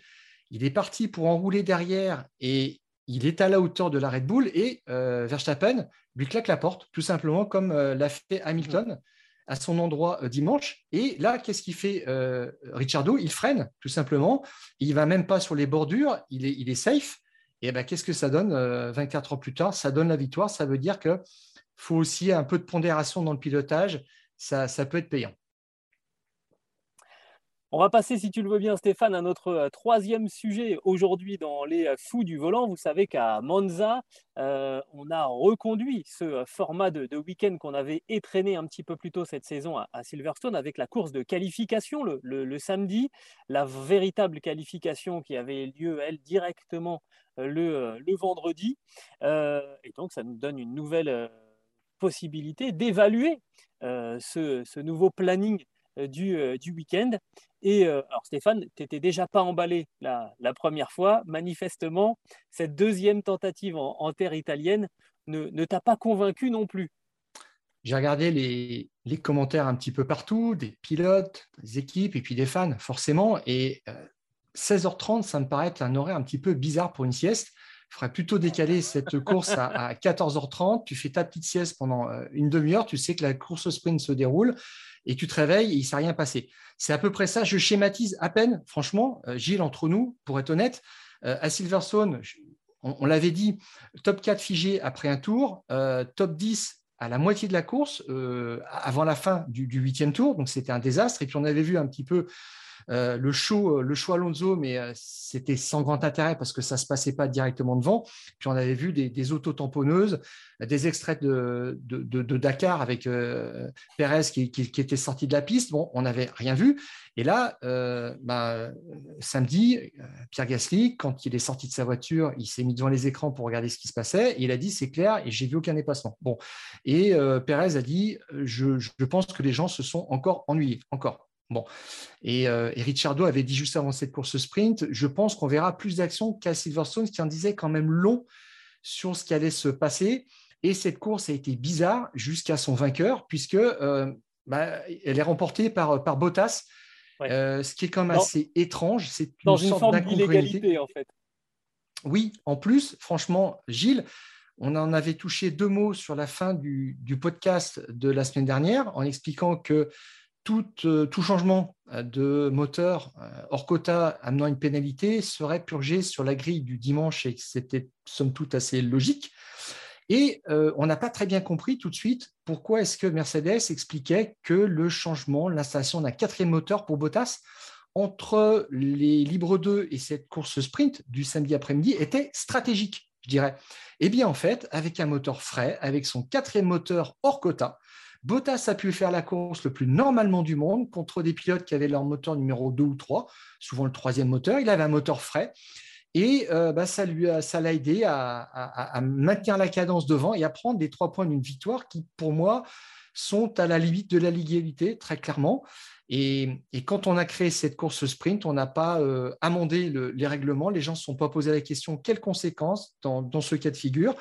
Il est parti pour enrouler derrière et il est à la hauteur de la Red Bull et euh, Verstappen lui claque la porte, tout simplement comme euh, l'a fait Hamilton à son endroit euh, dimanche. Et là, qu'est-ce qu'il fait Ricciardo? Il freine, tout simplement. Il va même pas sur les bordures, il est, il est safe. Et ben, qu'est-ce que ça donne 24 heures plus tard? Ça donne la victoire. Ça veut dire qu'il faut aussi un peu de pondération dans le pilotage. Ça, ça peut être payant. On va passer, si tu le veux bien, Stéphane, à notre euh, troisième sujet aujourd'hui dans les euh, fous du volant. Vous savez qu'à Monza, euh, on a reconduit ce format de, week-end qu'on avait étraîné un petit peu plus tôt cette saison à, Silverstone avec la course de qualification le, samedi, la véritable qualification qui avait lieu, elle, directement le, vendredi. et donc, ça nous donne une nouvelle possibilité d'évaluer ce, nouveau planning du, du week-end. Et euh, alors Stéphane, tu n'étais déjà pas emballé la, première fois. Manifestement, cette deuxième tentative en, terre italienne ne, t'a pas convaincu non plus. J'ai regardé les, commentaires un petit peu partout, des pilotes, des équipes et puis des fans, forcément. Et 16h30, euh, ça me paraît un horaire un petit peu bizarre pour une sieste. Il faudrait plutôt décaler cette course à, à 14h30. Tu fais ta petite sieste pendant euh, une demi-heure. Tu sais que la course sprint se déroule et tu te réveilles et il ne s'est rien passé. C'est à peu près ça. Je schématise à peine, franchement, euh, Gilles, entre nous, pour être honnête. Euh, à Silverstone, on, l'avait dit, top 4 figé après un tour, top 10 à la moitié de la course, avant la fin du huitième tour. Donc, c'était un désastre. Et puis, on avait vu un petit peu euh, le show, euh, le Alonso, mais euh, c'était sans grand intérêt parce que ça se passait pas directement devant. Puis on avait vu des, des auto-tamponneuses, des extraits de, Dakar avec Perez qui, était sorti de la piste. Bon, on n'avait rien vu. Et là, bah, samedi, Pierre Gasly, quand il est sorti de sa voiture, il s'est mis devant les écrans pour regarder ce qui se passait. Et il a dit c'est clair et j'ai vu aucun dépassement. Bon, et Perez a dit je, je pense que les gens se sont encore ennuyés, encore. Bon. Euh, et, Ricciardo avait dit juste avant cette course sprint, je pense qu'on verra plus d'actions qu'à Silverstone, qui en disait quand même long sur ce qui allait se passer. Et cette course a été bizarre jusqu'à son vainqueur, puisque euh, bah, elle est remportée par, par Bottas, euh, ce qui est quand même assez étrange. C'est une, sorte forme en fait. Oui, en plus, franchement, Gilles, on en avait touché deux mots sur la fin du, du podcast de la semaine dernière en expliquant que euh, tout, changement euh, de moteur euh, hors quota amenant une pénalité serait purgé sur la grille du dimanche et c'était somme toute assez logique. Et on n'a pas très bien compris tout de suite pourquoi est-ce que Mercedes expliquait que le changement, l'installation d'un quatrième moteur pour Bottas entre les Libre 2 et cette course sprint du samedi après-midi était stratégique, je dirais. Eh bien, en fait, avec un moteur frais, avec son quatrième moteur hors quota, Bottas a pu faire la course le plus normalement du monde contre des pilotes qui avaient leur moteur numéro 2 ou 3, souvent le troisième moteur. Il avait un moteur frais. Et euh, bah, ça lui ça l'a aidé à, maintenir la cadence devant et à prendre des trois points d'une victoire qui, pour moi, sont à la limite de la légalité, très clairement. Et, quand on a créé cette course sprint, on n'a pas euh, amendé les règlements. Les gens ne se sont pas posé la question quelles conséquences dans ce cas de figure?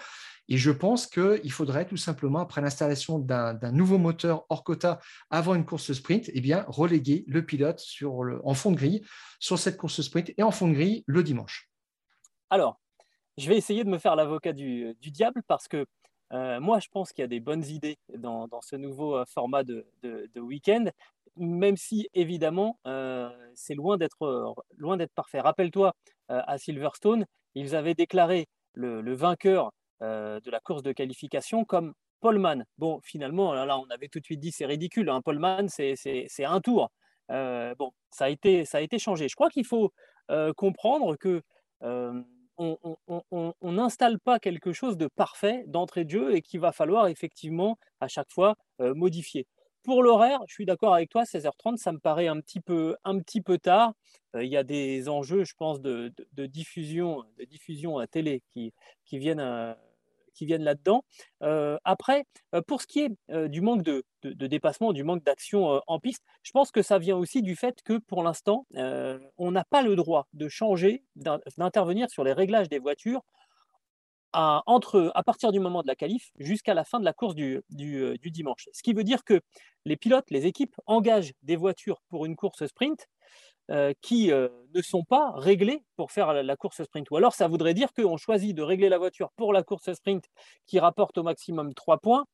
Et je pense qu'il faudrait tout simplement, après l'installation d'un nouveau moteur hors quota avant une course sprint, eh bien, reléguer le pilote sur en fond de grille sur cette course sprint et en fond de grille le dimanche. Alors, je vais essayer de me faire l'avocat du, diable parce que moi, je pense qu'il y a des bonnes idées dans, ce nouveau format de, week-end, même si évidemment, c'est loin d'être loin d'être parfait. Rappelle-toi, à Silverstone, ils avaient déclaré le, vainqueur de la course de qualification comme Paulman. Bon, finalement, là, on avait tout de suite dit c'est ridicule. Hein. Paulman, c'est un tour. bon, ça a été, ça a été changé. Je crois qu'il faut comprendre que on n'installe pas quelque chose de parfait d'entrée de jeu et qu'il va falloir effectivement à chaque fois modifier. Pour l'horaire, je suis d'accord avec toi, 16h30, ça me paraît un petit peu, un petit peu tard. il y a des enjeux, je pense, de, diffusion, de diffusion à télé qui, qui viennent viennent là-dedans. Euh, après, euh, pour ce qui est euh, du manque de, dépassement, du manque d'action en piste, je pense que ça vient aussi du fait que pour l'instant, on n'a pas le droit de changer, d'intervenir sur les réglages des voitures à, entre, à partir du moment de la qualif jusqu'à la fin de la course du, dimanche. Ce qui veut dire que les pilotes, les équipes engagent des voitures pour une course sprint qui euh, ne sont pas réglés pour faire la, course sprint. Ou alors, ça voudrait dire qu'on choisit de régler la voiture pour la course sprint qui rapporte au maximum 3 points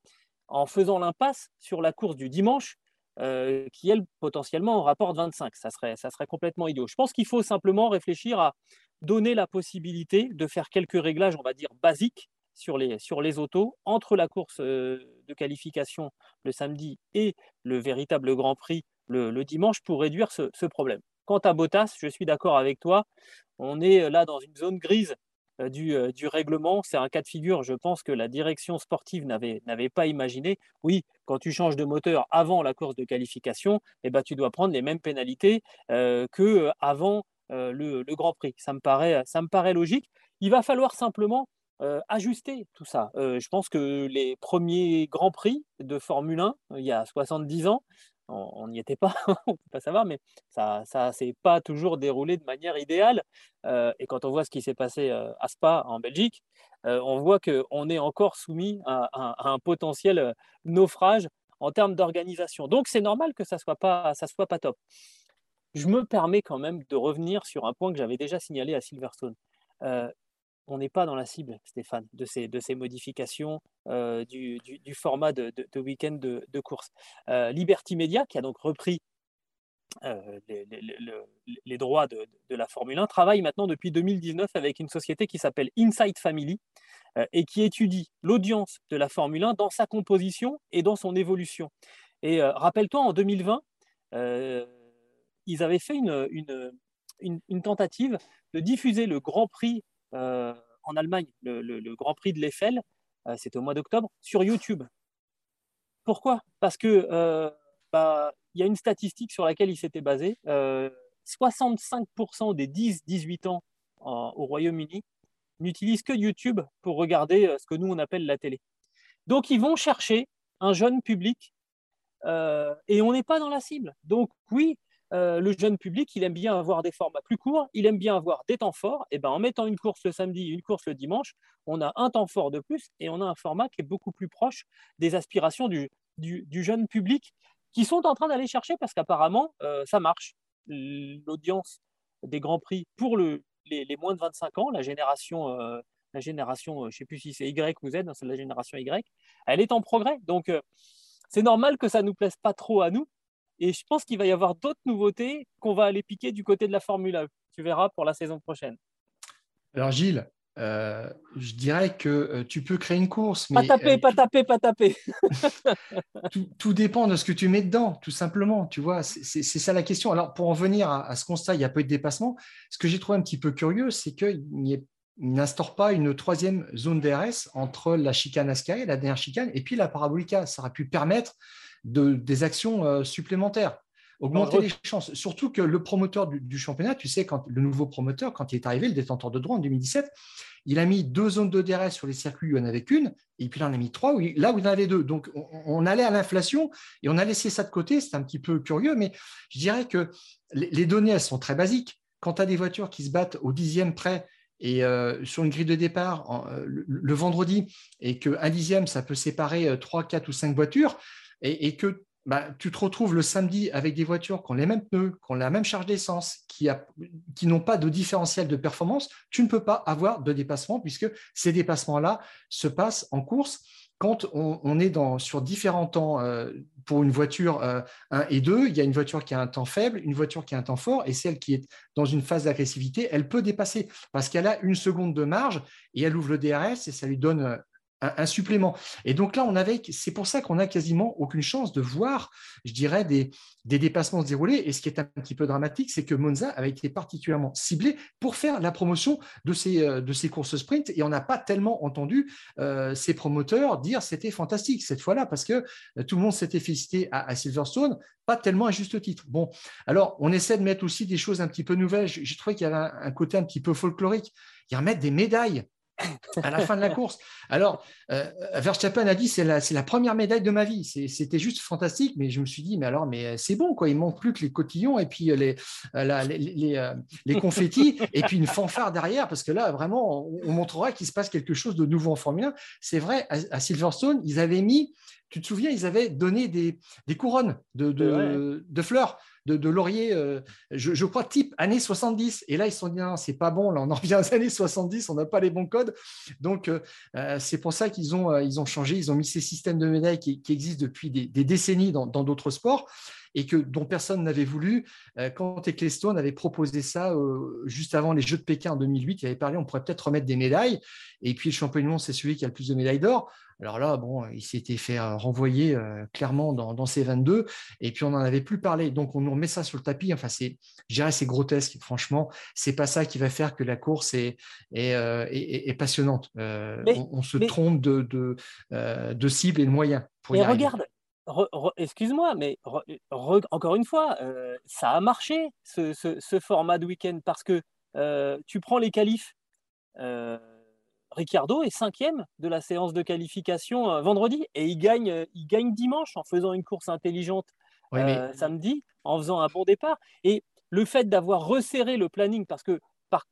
en faisant l'impasse sur la course du dimanche euh, qui, elle, potentiellement, rapporte 25. Ça serait, ça serait complètement idiot. Je pense qu'il faut simplement réfléchir à donner la possibilité de faire quelques réglages, on va dire, basiques sur les, sur les autos entre la course de qualification le samedi et le véritable Grand Prix le, dimanche pour réduire ce problème. Quant à Bottas, je suis d'accord avec toi. On est euh, là dans une zone grise euh, euh, du, règlement. C'est un cas de figure, je pense que la direction sportive n'avait pas imaginé. Oui, quand tu changes de moteur avant la course de qualification, eh ben, tu dois prendre les mêmes pénalités euh, qu'avant le, Grand Prix. Ça me, paraît, ça me paraît logique. Il va falloir simplement ajuster tout ça. je pense que les premiers Grands Prix de Formule 1, il y a 70 ans, on n'y était pas, on ne peut pas savoir, mais ça ne s'est pas toujours déroulé de manière idéale. Euh, et quand on voit ce qui s'est passé euh, à Spa, en Belgique, euh, on voit qu'on est encore soumis à, un potentiel naufrage en termes d'organisation. Donc c'est normal que ça ne soit, pas, ça soit pas top. Je me permets quand même de revenir sur un point que j'avais déjà signalé à Silverstone on n'est pas dans la cible, Stéphane, de ces, de ces modifications euh, du, format de, week-end de, course. Euh, Liberty Media, qui a donc repris euh, les, droits de, la Formule 1, travaille maintenant depuis 2019 avec une société qui s'appelle Inside Family et qui étudie l'audience de la Formule 1 dans sa composition et dans son évolution. Et rappelle-toi, en 2020, ils avaient fait une tentative de diffuser le Grand Prix en Allemagne, le, Grand Prix de l'Eiffel, euh, c'était au mois d'octobre, sur YouTube. Pourquoi? Parce que euh, bah, il y a une statistique sur laquelle il s'était basé. 65% des 10-18 ans au Royaume-Uni n'utilisent que YouTube pour regarder ce que nous on appelle la télé. Donc ils vont chercher un jeune public et on n'est pas dans la cible. Donc oui, euh, le jeune public, il aime bien avoir des formats plus courts, il aime bien avoir des temps forts. Et ben, en mettant une course le samedi, une course le dimanche, on a un temps fort de plus et on a un format qui est beaucoup plus proche des aspirations du, jeune public qui sont en train d'aller chercher parce qu'apparemment, euh, ça marche. L'audience des Grands Prix pour les, moins de 25 ans, la génération, euh, la génération je ne sais plus si c'est Y ou Z, hein, c'est la génération Y, elle est en progrès. Donc, c'est normal que ça ne nous plaise pas trop à nous, et je pense qu'il va y avoir d'autres nouveautés qu'on va aller piquer du côté de la Formule 1. Tu verras pour la saison prochaine. Alors Gilles, euh, je dirais que euh, tu peux créer une course. Mais, pas taper, euh, pas taper, pas taper. tout, dépend de ce que tu mets dedans, tout simplement. Tu vois, c'est ça la question. Alors pour en venir à, ce constat, il y a peu de dépassement. Ce que j'ai trouvé un petit peu curieux, c'est qu'il n'instaure pas une troisième zone DRS entre la chicane Ascari, la dernière chicane, et puis la parabolica. Ça aurait pu permettre de, des actions euh, supplémentaires augmenter les chances. Surtout que le promoteur du, championnat, tu sais, quand le nouveau promoteur, quand il est arrivé, le détenteur de droit en 2017, il a mis deux zones de DRS sur les circuits où il n'y en avait qu'une, et puis là, on a mis trois, là où il y en avait deux. Donc, on, allait à l'inflation et on a laissé ça de côté. C'est un petit peu curieux, mais je dirais que les, données, elles sont très basiques. Quand tu as des voitures qui se battent au dixième près et euh, sur une grille de départ euh, le, vendredi, et qu'un dixième, ça peut séparer trois, quatre ou cinq voitures, et, que bah, tu te retrouves le samedi avec des voitures qui ont les mêmes pneus, qui ont la même charge d'essence, qui, n'ont pas de différentiel de performance, tu ne peux pas avoir de dépassement puisque ces dépassements-là se passent en course quand on, est sur différents temps euh, pour une voiture 1 euh, et 2, il y a une voiture qui a un temps faible, une voiture qui a un temps fort, et celle qui est dans une phase d'agressivité, elle peut dépasser parce qu'elle a une seconde de marge et elle ouvre le DRS et ça lui donne un, supplément. Et donc là, on avait, c'est pour ça qu'on n'a quasiment aucune chance de voir, je dirais, des, des dépassements se dérouler. Et ce qui est un petit peu dramatique, c'est que Monza avait été particulièrement ciblé pour faire la promotion de ces, euh, courses sprint. Et on n'a pas tellement entendu euh, ces promoteurs dire c'était fantastique cette fois-là, parce que euh, tout le monde s'était félicité à, Silverstone, pas tellement à juste titre. Bon, alors on essaie de mettre aussi des choses un petit peu nouvelles. J'ai trouvé qu'il y avait un, un côté un petit peu folklorique. Il y a mettre des médailles à la fin de la course. Alors, euh, Verstappen a dit c'est la, la, première médaille de ma vie. C'était juste fantastique, mais je me suis dit mais alors mais c'est bon quoi. Il manque plus que les cotillons et puis les euh, les, euh, les, confettis et puis une fanfare derrière parce que là vraiment on, montrera qu'il se passe quelque chose de nouveau en Formule 1. C'est vrai à, Silverstone ils avaient mis tu te souviens, ils avaient donné des, des couronnes de, de, de fleurs de, laurier, euh, je, crois, type années 70. Et là, ils se sont dit, non, c'est pas bon, là, on en revient aux années 70, on n'a pas les bons codes. Donc, euh, euh, c'est pour ça qu'ils ont, ils ont changé, ils ont mis ces systèmes de médailles qui, existent depuis des, décennies dans d'autres sports et que, dont personne n'avait voulu. Quand Ecclestone avait proposé ça juste avant les Jeux de Pékin en 2008, il avait parlé, on pourrait peut-être remettre des médailles. Et puis, le champion du monde, c'est celui qui a le plus de médailles d'or. Alors là, bon, il s'était fait euh, renvoyer euh, clairement dans, ces 22, et puis on n'en avait plus parlé. Donc on nous remet ça sur le tapis. Enfin, c'est, je dirais, c'est grotesque. Franchement, c'est pas ça qui va faire que la course est, est, euh, passionnante. on, se trompe de, de, cible et de moyens. Pour mais regarde, excuse-moi, mais encore une fois, ça a marché ce, format de week-end parce que tu prends les qualifs. Ricciardo est cinquième de la séance de qualification euh, vendredi et il gagne, euh, il gagne dimanche en faisant une course intelligente euh, samedi, en faisant un bon départ. Et le fait d'avoir resserré le planning, parce que par,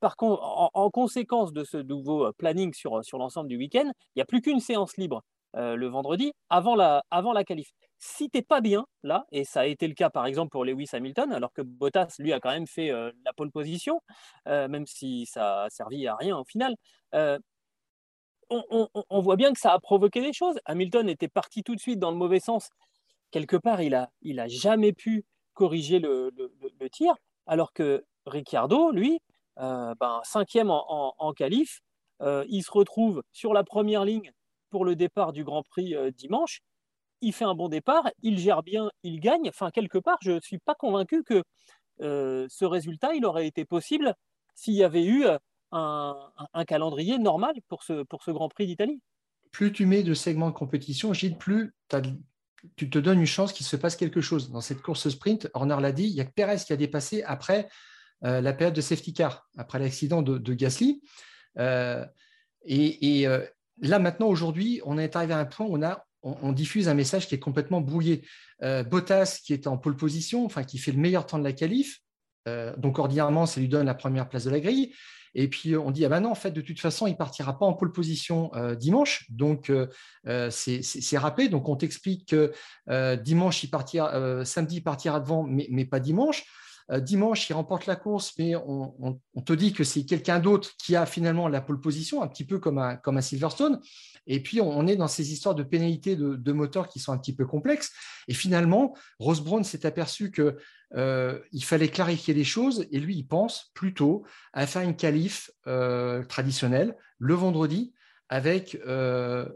par en, conséquence de ce nouveau planning sur, sur l'ensemble du week-end, il n'y a plus qu'une séance libre le vendredi avant la, avant la qualif si t'es pas bien là, et ça a été le cas par exemple pour Lewis Hamilton, alors que Bottas lui a quand même fait euh, la pole position, euh, même si ça a servi à rien au final. Euh, on, voit bien que ça a provoqué des choses. Hamilton était parti tout de suite dans le mauvais sens. Quelque part, il a, il a jamais pu corriger le, tir, alors que Ricciardo, lui, ben, cinquième en, en, qualif, il se retrouve sur la première ligne pour le départ du Grand Prix dimanche il fait un bon départ, il gère bien, il gagne. Enfin, quelque part, je ne suis pas convaincu que euh, ce résultat, il aurait été possible s'il y avait eu euh, un, calendrier normal pour ce, pour ce Grand Prix d'Italie. Plus tu mets de segments de compétition, Gilles, plus tu te donnes une chance qu'il se passe quelque chose. Dans cette course sprint, Horner l'a dit, il y a que Perez qui a dépassé après euh, la période de safety car, après l'accident de, Gasly. et là, maintenant, aujourd'hui, on est arrivé à un point où on diffuse un message qui est complètement brouillé. Euh, Bottas, qui est en pole position, enfin qui fait le meilleur temps de la qualif, euh, donc ordinairement, ça lui donne la première place de la grille. Et puis on dit ah ben non, en fait, de toute façon, il partira pas en pole position euh, dimanche, donc c'est rappelé. Donc on t'explique que dimanche, il partira, samedi, il partira devant, mais pas dimanche. Euh, dimanche, il remporte la course, mais on, te dit que c'est quelqu'un d'autre qui a finalement la pole position, un petit peu comme un, comme Silverstone. Et puis, on, est dans ces histoires de pénalités de, moteurs qui sont un petit peu complexes. Et finalement, Ross Brown s'est aperçu qu'il euh, fallait clarifier les choses et lui, il pense plutôt à faire une qualif euh, traditionnelle le vendredi avec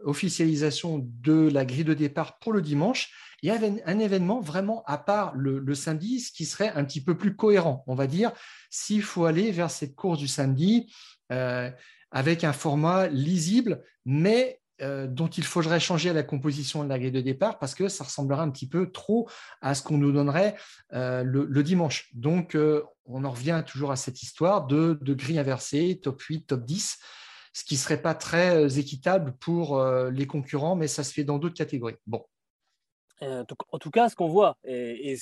officialisation de la grille de départ pour le dimanche il y avait un événement vraiment à part le, samedi, ce qui serait un petit peu plus cohérent, on va dire, s'il faut aller vers cette course du samedi euh, avec un format lisible, mais euh, dont il faudrait changer la composition de la grille de départ parce que ça ressemblerait un petit peu trop à ce qu'on nous donnerait euh, le, dimanche. Donc, on en revient toujours à cette histoire de, de grille inversée, top 8, top 10 ce qui ne serait pas très équitable pour les concurrents, mais ça se fait dans d'autres catégories. Bon, en tout cas, ce qu'on voit, et,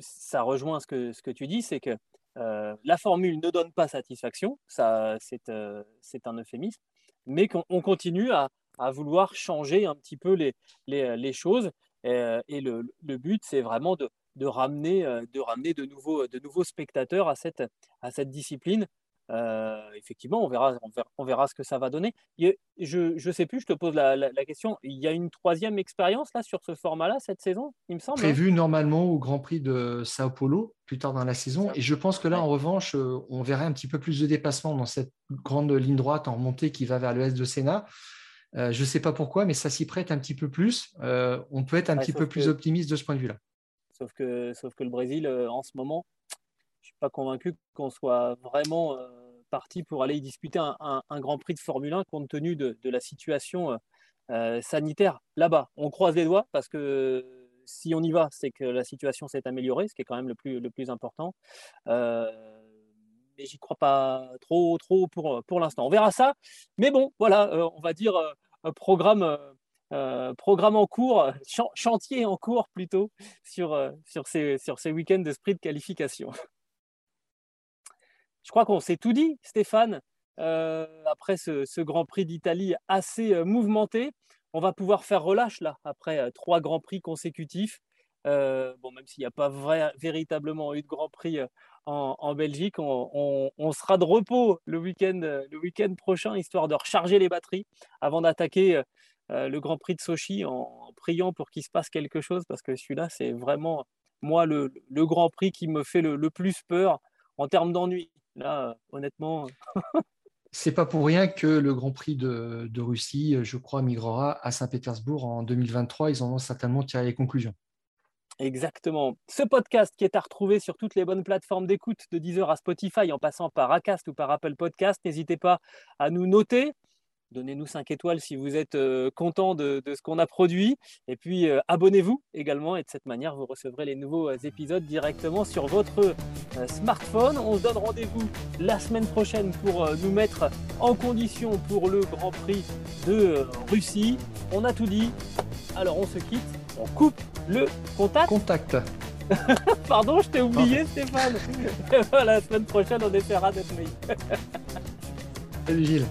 ça rejoint ce que, ce que tu dis, c'est que euh, la formule ne donne pas satisfaction, ça, c'est, euh, un euphémisme, mais qu'on continue à, vouloir changer un petit peu les, les, choses. et le, but, c'est vraiment de, de, ramener, de ramener de nouveaux, de nouveaux spectateurs à cette, à cette discipline. Euh, effectivement, on verra, on verra, ce que ça va donner. Je ne sais plus, je te pose la, question. Il y a une troisième expérience là sur ce format-là cette saison, il me semble. Hein? Prévu normalement au Grand Prix de Sao Paulo plus tard dans la saison. Et je pense que là, en revanche, euh, on verrait un petit peu plus de dépassement dans cette grande ligne droite en montée qui va vers l'ouest de Sénat. Euh, je ne sais pas pourquoi, mais ça s'y prête un petit peu plus. on peut être un petit peu plus optimiste de ce point de vue-là. Sauf que, sauf que le Brésil, en ce moment, pas convaincu qu'on soit vraiment parti pour aller y disputer un, Grand Prix de Formule 1 compte tenu de, la situation euh, euh, sanitaire là-bas. On croise les doigts parce que si on y va, c'est que la situation s'est améliorée, ce qui est quand même le plus, important. Euh, mais j'y crois pas trop, trop pour, l'instant. On verra ça. Mais bon, voilà, on va dire programme, programme en cours, chantier en cours plutôt sur, sur ces, sur ces week-ends de sprint qualification. Je crois qu'on s'est tout dit, Stéphane. Euh, après ce, Grand Prix d'Italie assez euh, mouvementé, on va pouvoir faire relâche là, après euh, trois Grands Prix consécutifs. bon, même s'il n'y a pas véritablement eu de Grand Prix en, Belgique, on, sera de repos le week-end week prochain, histoire de recharger les batteries avant d'attaquer le Grand Prix de Sochi en, priant pour qu'il se passe quelque chose, parce que celui-là, c'est vraiment, moi, le, Grand Prix qui me fait le plus peur en termes d'ennui. Là, honnêtement. C'est pas pour rien que le Grand Prix de, Russie, je crois, migrera à Saint-Pétersbourg en 2023. Ils en ont certainement tiré les conclusions. Exactement. Ce podcast qui est à retrouver sur toutes les bonnes plateformes d'écoute, de Deezer à Spotify, en passant par Acast ou par Apple Podcast, n'hésitez pas à nous noter, Donnez-nous 5 étoiles si vous êtes euh, content de, ce qu'on a produit. Et puis euh, abonnez-vous également. Et de cette manière, vous recevrez les nouveaux euh, épisodes directement sur votre smartphone. On se donne rendez-vous la semaine prochaine pour nous mettre en condition pour le Grand Prix de Russie. On a tout dit. Alors on se quitte. On coupe le contact. Contact. Pardon, je t'ai oublié, Stéphane. la semaine prochaine, on essaiera d'être meilleur. Salut Gilles.